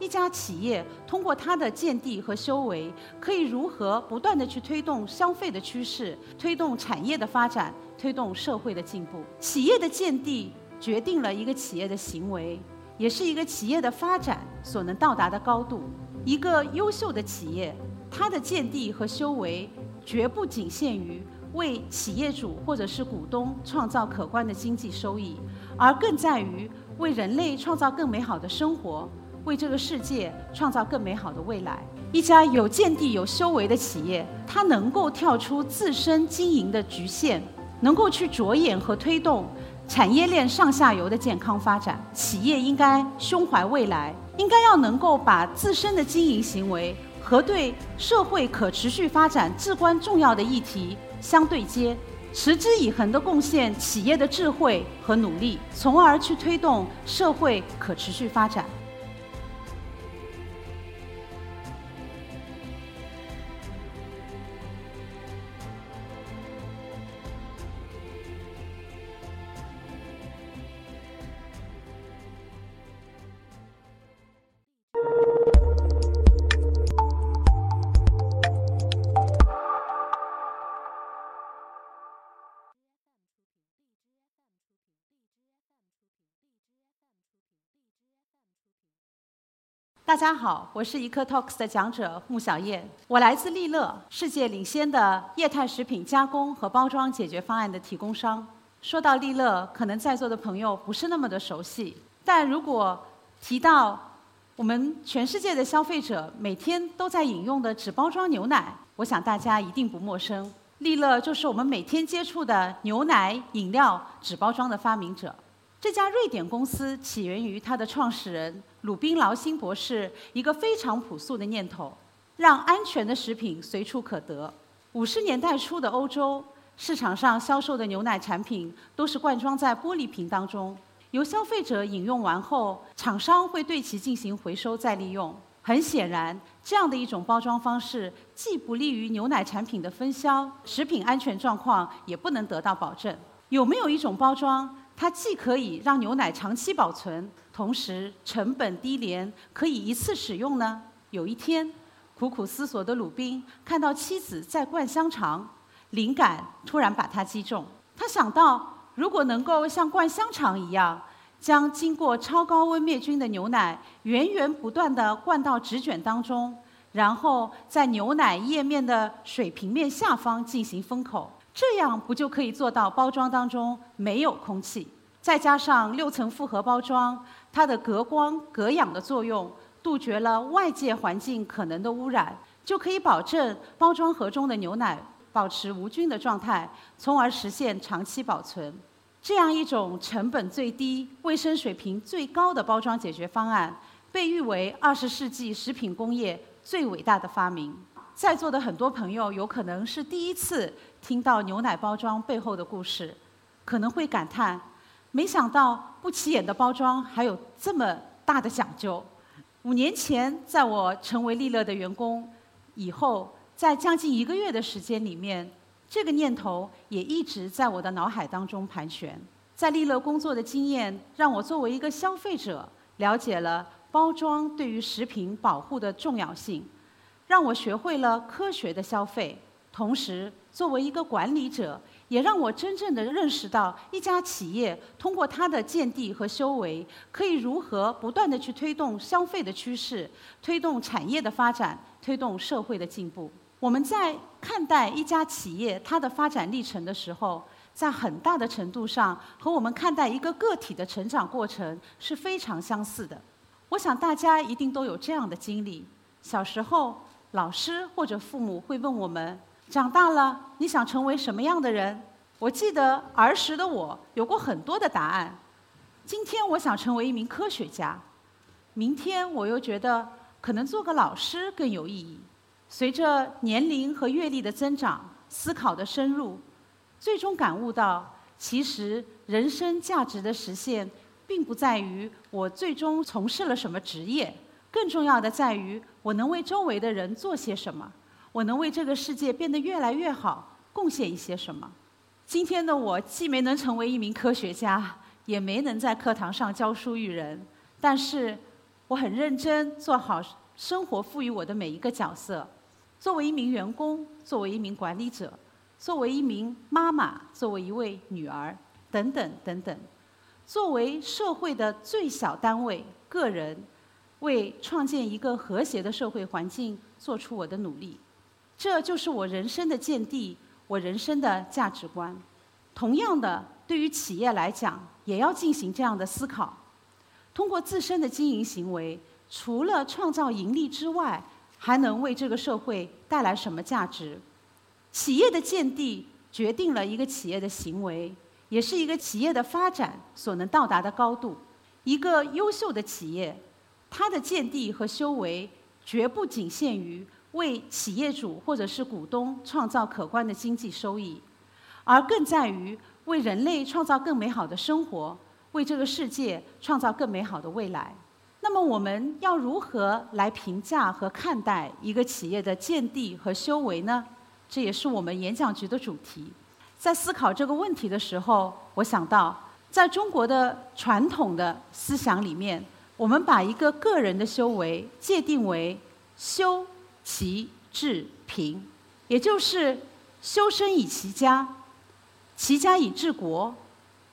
一家企业通过它的见地和修为，可以如何不断的去推动消费的趋势，推动产业的发展，推动社会的进步。企业的见地决定了一个企业的行为，也是一个企业的发展所能到达的高度。一个优秀的企业，它的见地和修为，绝不仅限于为企业主或者是股东创造可观的经济收益，而更在于为人类创造更美好的生活。为这个世界创造更美好的未来。一家有见地、有修为的企业，它能够跳出自身经营的局限，能够去着眼和推动产业链上下游的健康发展。企业应该胸怀未来，应该要能够把自身的经营行为和对社会可持续发展至关重要的议题相对接，持之以恒地贡献企业的智慧和努力，从而去推动社会可持续发展。大家好，我是一刻 Talks 的讲者穆小燕，我来自利乐，世界领先的液态食品加工和包装解决方案的提供商。说到利乐，可能在座的朋友不是那么的熟悉，但如果提到我们全世界的消费者每天都在饮用的纸包装牛奶，我想大家一定不陌生。利乐就是我们每天接触的牛奶饮料纸包装的发明者。这家瑞典公司起源于它的创始人鲁宾劳辛博士一个非常朴素的念头：让安全的食品随处可得。五十年代初的欧洲市场上销售的牛奶产品都是灌装在玻璃瓶当中，由消费者饮用完后，厂商会对其进行回收再利用。很显然，这样的一种包装方式既不利于牛奶产品的分销，食品安全状况也不能得到保证。有没有一种包装？它既可以让牛奶长期保存，同时成本低廉，可以一次使用呢。有一天，苦苦思索的鲁宾看到妻子在灌香肠，灵感突然把他击中。他想到，如果能够像灌香肠一样，将经过超高温灭菌的牛奶源源不断地灌到纸卷当中，然后在牛奶液面的水平面下方进行封口。这样不就可以做到包装当中没有空气？再加上六层复合包装，它的隔光隔氧的作用，杜绝了外界环境可能的污染，就可以保证包装盒中的牛奶保持无菌的状态，从而实现长期保存。这样一种成本最低、卫生水平最高的包装解决方案，被誉为二十世纪食品工业最伟大的发明。在座的很多朋友有可能是第一次听到牛奶包装背后的故事，可能会感叹：没想到不起眼的包装还有这么大的讲究。五年前，在我成为利乐的员工以后，在将近一个月的时间里面，这个念头也一直在我的脑海当中盘旋。在利乐工作的经验，让我作为一个消费者，了解了包装对于食品保护的重要性。让我学会了科学的消费，同时作为一个管理者，也让我真正的认识到一家企业通过它的见地和修为，可以如何不断的去推动消费的趋势，推动产业的发展，推动社会的进步。我们在看待一家企业它的发展历程的时候，在很大的程度上和我们看待一个个体的成长过程是非常相似的。我想大家一定都有这样的经历：小时候。老师或者父母会问我们：长大了你想成为什么样的人？我记得儿时的我有过很多的答案。今天我想成为一名科学家，明天我又觉得可能做个老师更有意义。随着年龄和阅历的增长，思考的深入，最终感悟到，其实人生价值的实现，并不在于我最终从事了什么职业。更重要的在于，我能为周围的人做些什么，我能为这个世界变得越来越好贡献一些什么。今天的我既没能成为一名科学家，也没能在课堂上教书育人，但是我很认真做好生活赋予我的每一个角色。作为一名员工，作为一名管理者，作为一名妈妈，作为一位女儿，等等等等。作为社会的最小单位，个人为创建一个和谐的社会环境做出我的努力，这就是我人生的见地，我人生的价值观。同样的，对于企业来讲，也要进行这样的思考：通过自身的经营行为，除了创造盈利之外，还能为这个社会带来什么价值？企业的见地决定了一个企业的行为，也是一个企业的发展所能到达的高度。一个优秀的企业，它的见地和修为绝不仅限于为企业主或者是股东创造可观的经济收益，而更在于为人类创造更美好的生活，为这个世界创造更美好的未来。那么我们要如何来评价和看待一个企业的见地和修为呢？这也是我们演讲局的主题。在思考这个问题的时候，我想到，在中国的传统的思想里面，我们把一个个人的修为界定为修齐治平，也就是修身以齐家，齐家以治国，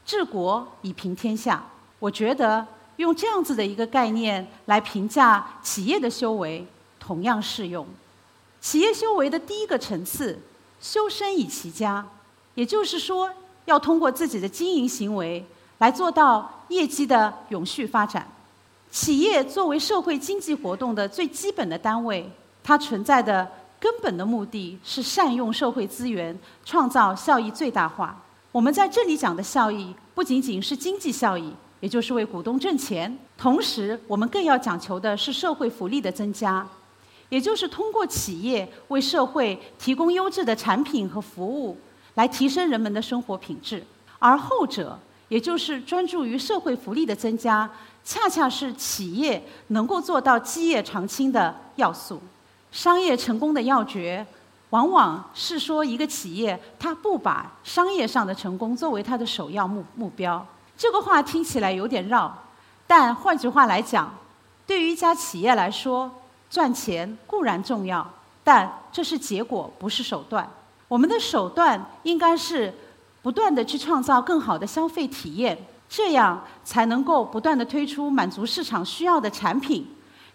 治国以平天下。我觉得。用这样子的一个概念来评价企业的修为，同样适用。企业修为的第一个层次，修身以齐家，也就是说，要通过自己的经营行为来做到业绩的永续发展。企业作为社会经济活动的最基本的单位，它存在的根本的目的是善用社会资源，创造效益最大化。我们在这里讲的效益，不仅仅是经济效益。也就是为股东挣钱，同时我们更要讲求的是社会福利的增加，也就是通过企业为社会提供优质的产品和服务，来提升人们的生活品质。而后者，也就是专注于社会福利的增加，恰恰是企业能够做到基业长青的要素。商业成功的要诀，往往是说一个企业它不把商业上的成功作为它的首要目目标。这个话听起来有点绕，但换句话来讲，对于一家企业来说，赚钱固然重要，但这是结果，不是手段。我们的手段应该是不断的去创造更好的消费体验，这样才能够不断的推出满足市场需要的产品，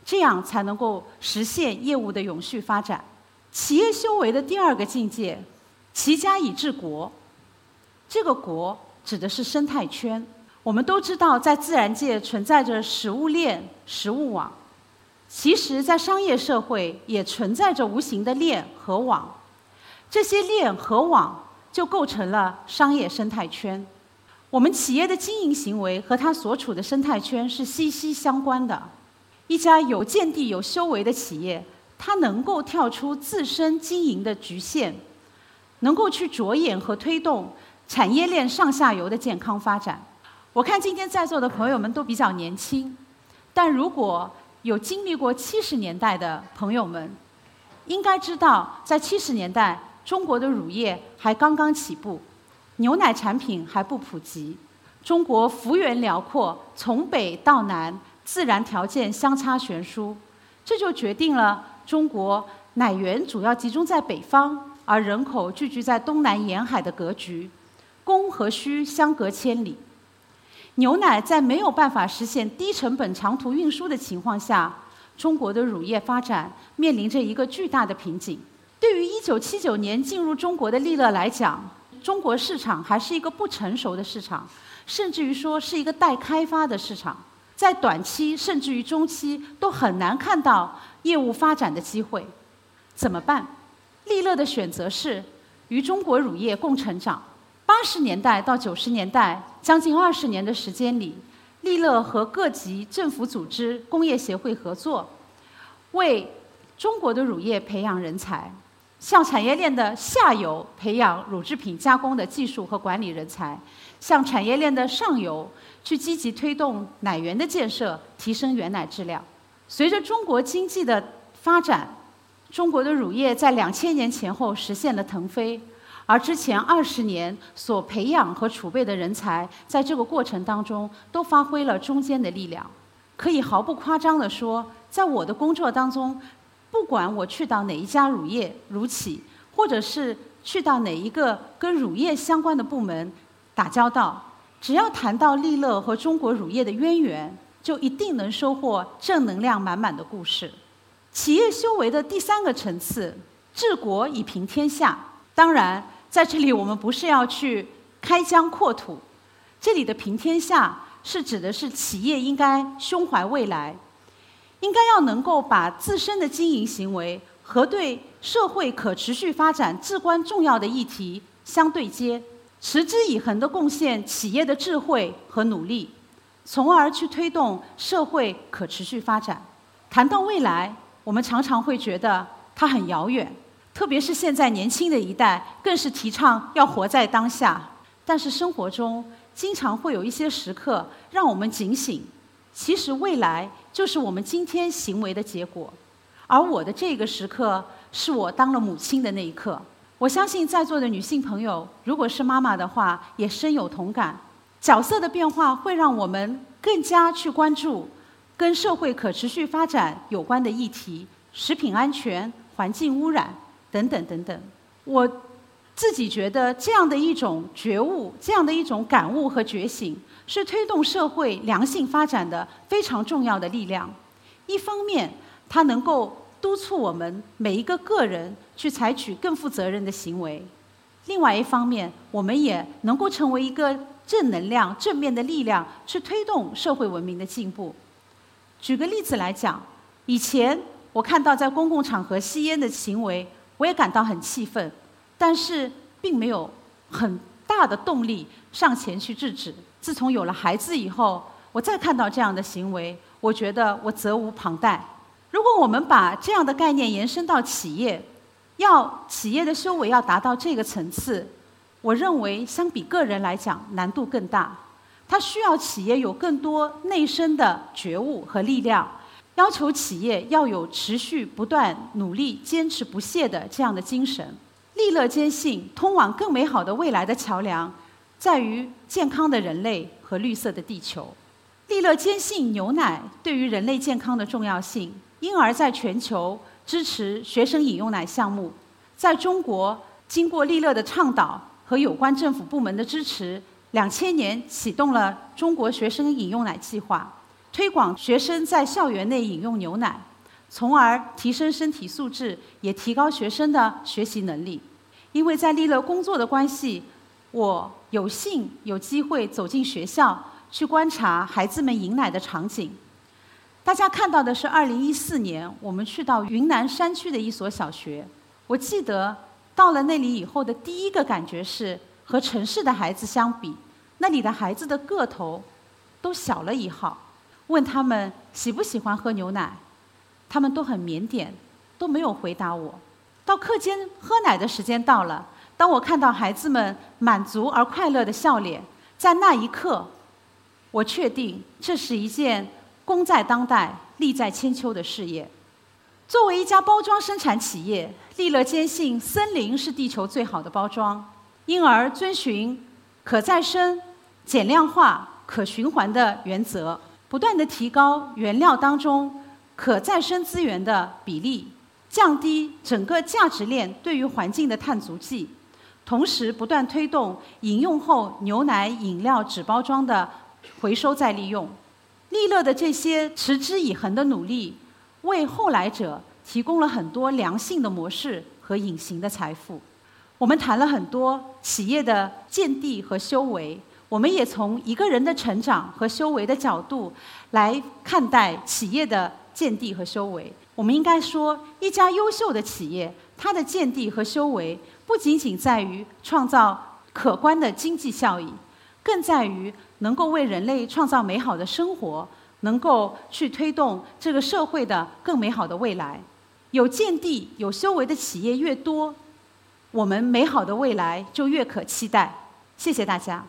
这样才能够实现业务的永续发展。企业修为的第二个境界，齐家以治国，这个国。指的是生态圈。我们都知道，在自然界存在着食物链、食物网，其实，在商业社会也存在着无形的链和网。这些链和网就构成了商业生态圈。我们企业的经营行为和它所处的生态圈是息息相关的。一家有见地、有修为的企业，它能够跳出自身经营的局限，能够去着眼和推动。产业链上下游的健康发展，我看今天在座的朋友们都比较年轻，但如果有经历过七十年代的朋友们，应该知道，在七十年代，中国的乳业还刚刚起步，牛奶产品还不普及，中国幅员辽阔，从北到南，自然条件相差悬殊，这就决定了中国奶源主要集中在北方，而人口聚集在东南沿海的格局。供和需相隔千里，牛奶在没有办法实现低成本长途运输的情况下，中国的乳业发展面临着一个巨大的瓶颈。对于1979年进入中国的利乐来讲，中国市场还是一个不成熟的市场，甚至于说是一个待开发的市场，在短期甚至于中期都很难看到业务发展的机会。怎么办？利乐的选择是与中国乳业共成长。八十年代到九十年代，将近二十年的时间里，利乐和各级政府组织、工业协会合作，为中国的乳业培养人才，向产业链的下游培养乳制品加工的技术和管理人才，向产业链的上游去积极推动奶源的建设，提升原奶质量。随着中国经济的发展，中国的乳业在两千年前后实现了腾飞。而之前二十年所培养和储备的人才，在这个过程当中都发挥了中间的力量。可以毫不夸张地说，在我的工作当中，不管我去到哪一家乳业乳企，或者是去到哪一个跟乳业相关的部门打交道，只要谈到利乐和中国乳业的渊源，就一定能收获正能量满满的故事。企业修为的第三个层次，治国以平天下。当然，在这里我们不是要去开疆扩土，这里的平天下是指的是企业应该胸怀未来，应该要能够把自身的经营行为和对社会可持续发展至关重要的议题相对接，持之以恒的贡献企业的智慧和努力，从而去推动社会可持续发展。谈到未来。我们常常会觉得它很遥远，特别是现在年轻的一代，更是提倡要活在当下。但是生活中经常会有一些时刻让我们警醒，其实未来就是我们今天行为的结果。而我的这个时刻是我当了母亲的那一刻。我相信在座的女性朋友，如果是妈妈的话，也深有同感。角色的变化会让我们更加去关注。跟社会可持续发展有关的议题，食品安全、环境污染等等等等，我自己觉得这样的一种觉悟、这样的一种感悟和觉醒，是推动社会良性发展的非常重要的力量。一方面，它能够督促我们每一个个人去采取更负责任的行为；另外一方面，我们也能够成为一个正能量、正面的力量，去推动社会文明的进步。举个例子来讲，以前我看到在公共场合吸烟的行为，我也感到很气愤，但是并没有很大的动力上前去制止。自从有了孩子以后，我再看到这样的行为，我觉得我责无旁贷。如果我们把这样的概念延伸到企业，要企业的修为要达到这个层次，我认为相比个人来讲难度更大。它需要企业有更多内生的觉悟和力量，要求企业要有持续不断努力、坚持不懈的这样的精神。利乐坚信，通往更美好的未来的桥梁，在于健康的人类和绿色的地球。利乐坚信牛奶对于人类健康的重要性，因而在全球支持学生饮用奶项目。在中国，经过利乐的倡导和有关政府部门的支持。两千年启动了中国学生饮用奶计划，推广学生在校园内饮用牛奶，从而提升身体素质，也提高学生的学习能力。因为在利乐工作的关系，我有幸有机会走进学校去观察孩子们饮奶的场景。大家看到的是二零一四年我们去到云南山区的一所小学。我记得到了那里以后的第一个感觉是。和城市的孩子相比，那里的孩子的个头都小了一号。问他们喜不喜欢喝牛奶，他们都很腼腆，都没有回答我。到课间喝奶的时间到了，当我看到孩子们满足而快乐的笑脸，在那一刻，我确定这是一件功在当代、利在千秋的事业。作为一家包装生产企业，利乐坚信森林是地球最好的包装。因而遵循可再生、减量化、可循环的原则，不断地提高原料当中可再生资源的比例，降低整个价值链对于环境的碳足迹，同时不断推动饮用后牛奶饮料纸包装的回收再利用。利乐的这些持之以恒的努力，为后来者提供了很多良性的模式和隐形的财富。我们谈了很多企业的见地和修为，我们也从一个人的成长和修为的角度来看待企业的见地和修为。我们应该说，一家优秀的企业，它的见地和修为不仅仅在于创造可观的经济效益，更在于能够为人类创造美好的生活，能够去推动这个社会的更美好的未来。有见地、有修为的企业越多。我们美好的未来就越可期待。谢谢大家。